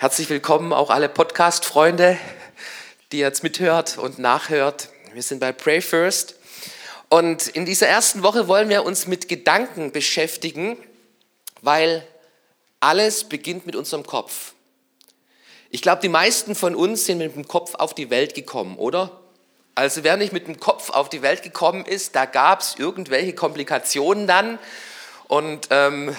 Herzlich willkommen auch alle Podcast-Freunde, die jetzt mithört und nachhört. Wir sind bei Pray First. Und in dieser ersten Woche wollen wir uns mit Gedanken beschäftigen, weil alles beginnt mit unserem Kopf. Ich glaube, die meisten von uns sind mit dem Kopf auf die Welt gekommen, oder? Also wer nicht mit dem Kopf auf die Welt gekommen ist, da gab es irgendwelche Komplikationen dann. Und ähm,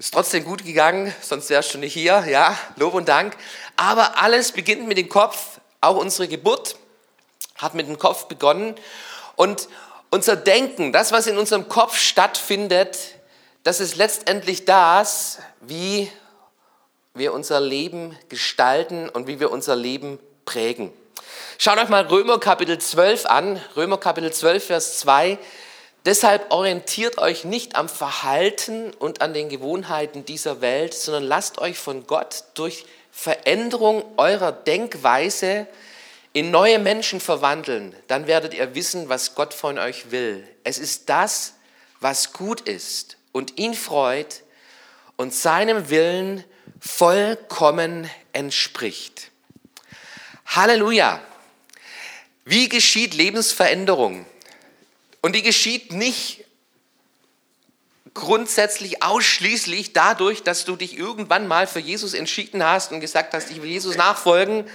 ist trotzdem gut gegangen, sonst wärst du nicht hier. Ja, Lob und Dank. Aber alles beginnt mit dem Kopf. Auch unsere Geburt hat mit dem Kopf begonnen. Und unser Denken, das, was in unserem Kopf stattfindet, das ist letztendlich das, wie wir unser Leben gestalten und wie wir unser Leben prägen. Schaut euch mal Römer Kapitel 12 an. Römer Kapitel 12, Vers 2. Deshalb orientiert euch nicht am Verhalten und an den Gewohnheiten dieser Welt, sondern lasst euch von Gott durch Veränderung eurer Denkweise in neue Menschen verwandeln. Dann werdet ihr wissen, was Gott von euch will. Es ist das, was gut ist und ihn freut und seinem Willen vollkommen entspricht. Halleluja! Wie geschieht Lebensveränderung? Und die geschieht nicht grundsätzlich ausschließlich dadurch, dass du dich irgendwann mal für Jesus entschieden hast und gesagt hast, ich will Jesus nachfolgen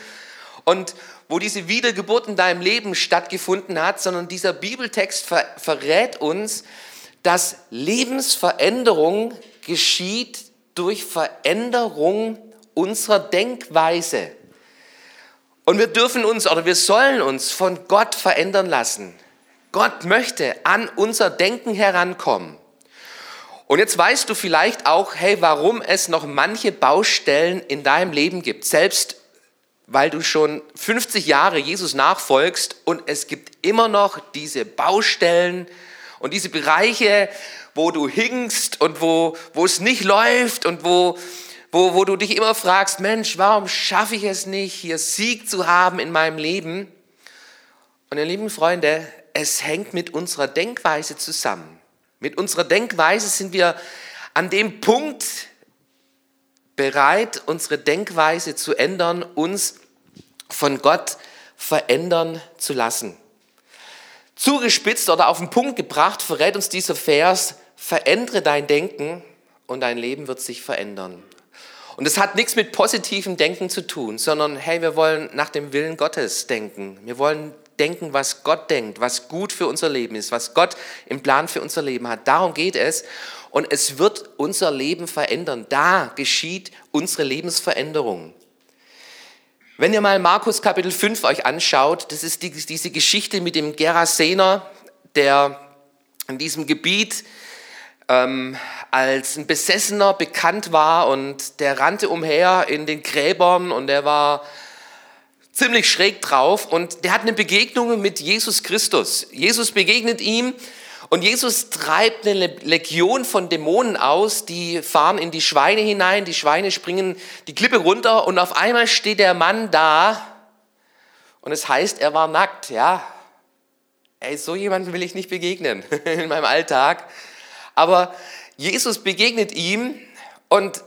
und wo diese Wiedergeburt in deinem Leben stattgefunden hat, sondern dieser Bibeltext ver verrät uns, dass Lebensveränderung geschieht durch Veränderung unserer Denkweise. Und wir dürfen uns oder wir sollen uns von Gott verändern lassen. Gott möchte an unser Denken herankommen. Und jetzt weißt du vielleicht auch, hey, warum es noch manche Baustellen in deinem Leben gibt. Selbst weil du schon 50 Jahre Jesus nachfolgst und es gibt immer noch diese Baustellen und diese Bereiche, wo du hinkst und wo, wo es nicht läuft und wo, wo, wo du dich immer fragst, Mensch, warum schaffe ich es nicht, hier Sieg zu haben in meinem Leben? Und ihr lieben Freunde, es hängt mit unserer Denkweise zusammen. Mit unserer Denkweise sind wir an dem Punkt bereit, unsere Denkweise zu ändern, uns von Gott verändern zu lassen. Zugespitzt oder auf den Punkt gebracht verrät uns dieser Vers, verändere dein Denken und dein Leben wird sich verändern. Und es hat nichts mit positivem Denken zu tun, sondern hey, wir wollen nach dem Willen Gottes denken. Wir wollen denken, was Gott denkt, was gut für unser Leben ist, was Gott im Plan für unser Leben hat. Darum geht es. Und es wird unser Leben verändern. Da geschieht unsere Lebensveränderung. Wenn ihr mal Markus Kapitel 5 euch anschaut, das ist die, diese Geschichte mit dem Gerasener, der in diesem Gebiet ähm, als ein Besessener bekannt war und der rannte umher in den Gräbern und der war ziemlich schräg drauf und der hat eine Begegnung mit Jesus Christus. Jesus begegnet ihm und Jesus treibt eine Legion von Dämonen aus, die fahren in die Schweine hinein, die Schweine springen die Klippe runter und auf einmal steht der Mann da und es heißt, er war nackt, ja. Ey, so jemanden will ich nicht begegnen in meinem Alltag. Aber Jesus begegnet ihm und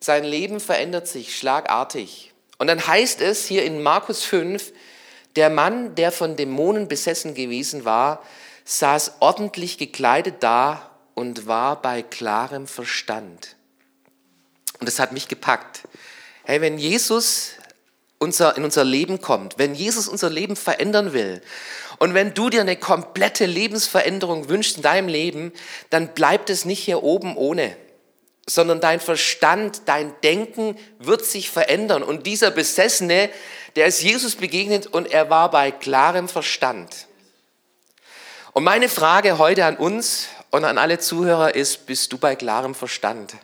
sein Leben verändert sich schlagartig. Und dann heißt es hier in Markus 5, der Mann, der von Dämonen besessen gewesen war, saß ordentlich gekleidet da und war bei klarem Verstand. Und das hat mich gepackt. Hey, wenn Jesus unser, in unser Leben kommt, wenn Jesus unser Leben verändern will und wenn du dir eine komplette Lebensveränderung wünschst in deinem Leben, dann bleibt es nicht hier oben ohne sondern dein Verstand, dein Denken wird sich verändern. Und dieser Besessene, der ist Jesus begegnet und er war bei klarem Verstand. Und meine Frage heute an uns und an alle Zuhörer ist, bist du bei klarem Verstand?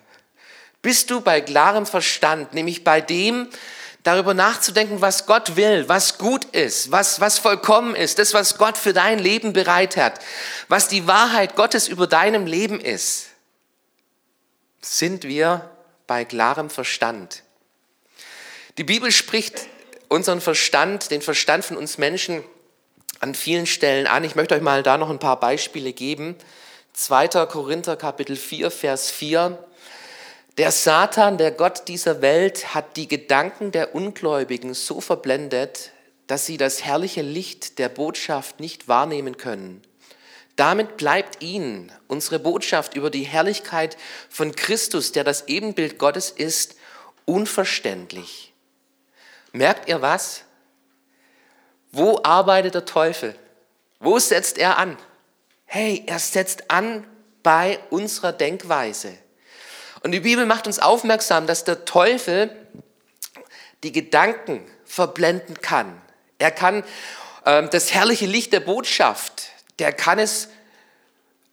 Bist du bei klarem Verstand, nämlich bei dem, darüber nachzudenken, was Gott will, was gut ist, was, was vollkommen ist, das, was Gott für dein Leben bereit hat, was die Wahrheit Gottes über deinem Leben ist sind wir bei klarem Verstand. Die Bibel spricht unseren Verstand, den Verstand von uns Menschen an vielen Stellen an. Ich möchte euch mal da noch ein paar Beispiele geben. 2. Korinther Kapitel 4, Vers 4. Der Satan, der Gott dieser Welt, hat die Gedanken der Ungläubigen so verblendet, dass sie das herrliche Licht der Botschaft nicht wahrnehmen können. Damit bleibt ihnen unsere Botschaft über die Herrlichkeit von Christus, der das Ebenbild Gottes ist, unverständlich. Merkt ihr was? Wo arbeitet der Teufel? Wo setzt er an? Hey, er setzt an bei unserer Denkweise. Und die Bibel macht uns aufmerksam, dass der Teufel die Gedanken verblenden kann. Er kann äh, das herrliche Licht der Botschaft, der kann es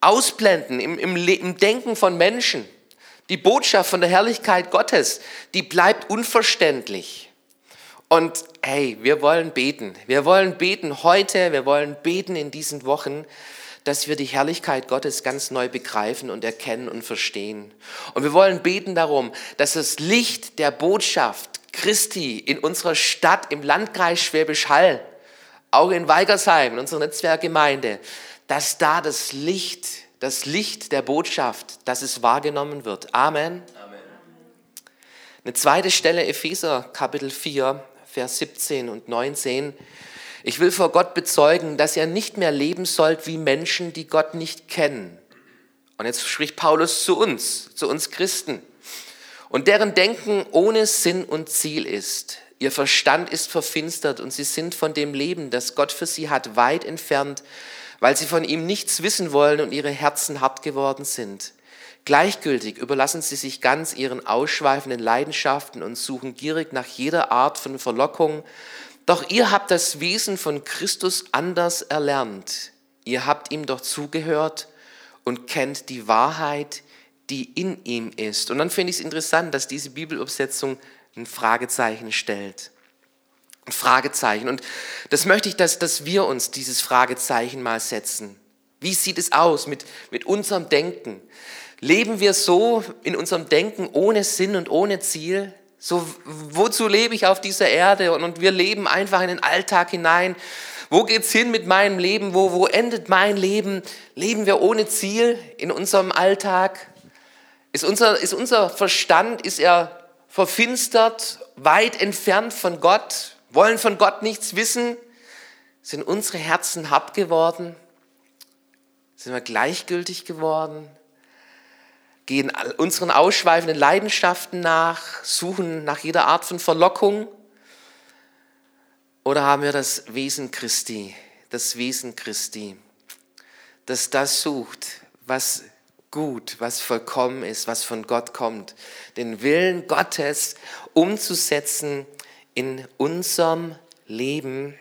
ausblenden im, im, im Denken von Menschen. Die Botschaft von der Herrlichkeit Gottes, die bleibt unverständlich. Und hey, wir wollen beten. Wir wollen beten heute, wir wollen beten in diesen Wochen, dass wir die Herrlichkeit Gottes ganz neu begreifen und erkennen und verstehen. Und wir wollen beten darum, dass das Licht der Botschaft Christi in unserer Stadt, im Landkreis Schwäbisch Hall, auch in Weigersheim, in unserer Netzwerkgemeinde, dass da das Licht, das Licht der Botschaft, dass es wahrgenommen wird. Amen. Amen. Eine zweite Stelle, Epheser Kapitel 4, Vers 17 und 19. Ich will vor Gott bezeugen, dass ihr nicht mehr leben sollt wie Menschen, die Gott nicht kennen. Und jetzt spricht Paulus zu uns, zu uns Christen. Und deren Denken ohne Sinn und Ziel ist. Ihr Verstand ist verfinstert und sie sind von dem Leben, das Gott für sie hat, weit entfernt, weil sie von ihm nichts wissen wollen und ihre Herzen hart geworden sind. Gleichgültig überlassen sie sich ganz ihren ausschweifenden Leidenschaften und suchen gierig nach jeder Art von Verlockung. Doch ihr habt das Wesen von Christus anders erlernt. Ihr habt ihm doch zugehört und kennt die Wahrheit, die in ihm ist. Und dann finde ich es interessant, dass diese Bibelübersetzung ein Fragezeichen stellt. Ein Fragezeichen. Und das möchte ich, dass, dass wir uns dieses Fragezeichen mal setzen. Wie sieht es aus mit, mit unserem Denken? Leben wir so in unserem Denken ohne Sinn und ohne Ziel? So, wozu lebe ich auf dieser Erde? Und, und wir leben einfach in den Alltag hinein. Wo geht's hin mit meinem Leben? Wo, wo endet mein Leben? Leben wir ohne Ziel in unserem Alltag? Ist unser, ist unser Verstand, ist er verfinstert, weit entfernt von Gott? Wollen von Gott nichts wissen? Sind unsere Herzen hart geworden? Sind wir gleichgültig geworden? gehen unseren ausschweifenden Leidenschaften nach, suchen nach jeder Art von Verlockung? Oder haben wir das Wesen Christi, das Wesen Christi, das das sucht, was gut, was vollkommen ist, was von Gott kommt, den Willen Gottes umzusetzen in unserem Leben.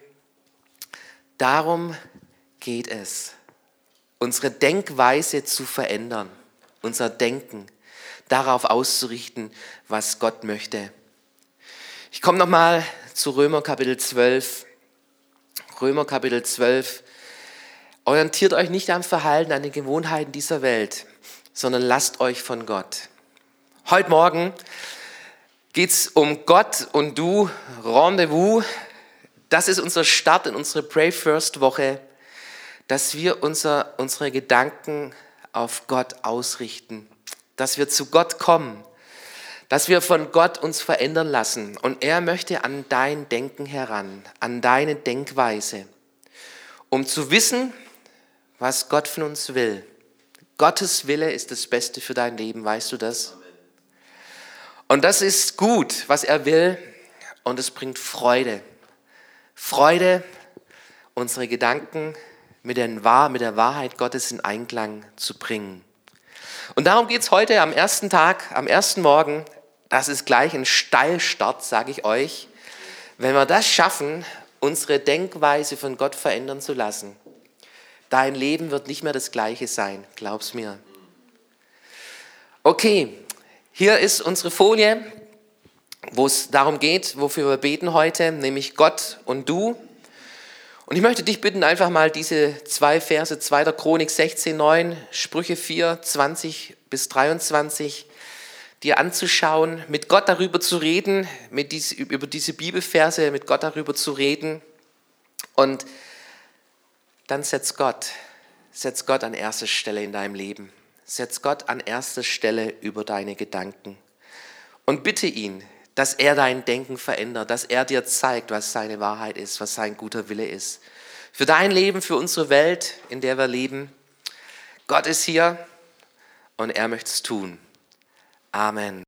Darum geht es, unsere Denkweise zu verändern unser Denken darauf auszurichten, was Gott möchte. Ich komme nochmal zu Römer Kapitel 12. Römer Kapitel 12. Orientiert euch nicht am Verhalten, an den Gewohnheiten dieser Welt, sondern lasst euch von Gott. Heute Morgen geht es um Gott und du, Rendezvous. Das ist unser Start in unsere Pray First Woche, dass wir unser, unsere Gedanken auf Gott ausrichten, dass wir zu Gott kommen, dass wir von Gott uns verändern lassen. Und er möchte an dein Denken heran, an deine Denkweise, um zu wissen, was Gott von uns will. Gottes Wille ist das Beste für dein Leben, weißt du das? Und das ist gut, was er will, und es bringt Freude. Freude, unsere Gedanken mit der, mit der Wahrheit Gottes in Einklang zu bringen. Und darum geht es heute am ersten Tag, am ersten Morgen. Das ist gleich ein Steilstart, sage ich euch. Wenn wir das schaffen, unsere Denkweise von Gott verändern zu lassen, dein Leben wird nicht mehr das gleiche sein, glaub's mir. Okay, hier ist unsere Folie, wo es darum geht, wofür wir beten heute, nämlich Gott und du. Und ich möchte dich bitten, einfach mal diese zwei Verse, 2. Chronik 16, 9, Sprüche 4, 20 bis 23, dir anzuschauen, mit Gott darüber zu reden, mit diese, über diese Bibelverse, mit Gott darüber zu reden. Und dann setz Gott, setz Gott an erste Stelle in deinem Leben. Setz Gott an erste Stelle über deine Gedanken. und bitte ihn, dass er dein Denken verändert, dass er dir zeigt, was seine Wahrheit ist, was sein guter Wille ist. Für dein Leben, für unsere Welt, in der wir leben. Gott ist hier und er möchte es tun. Amen.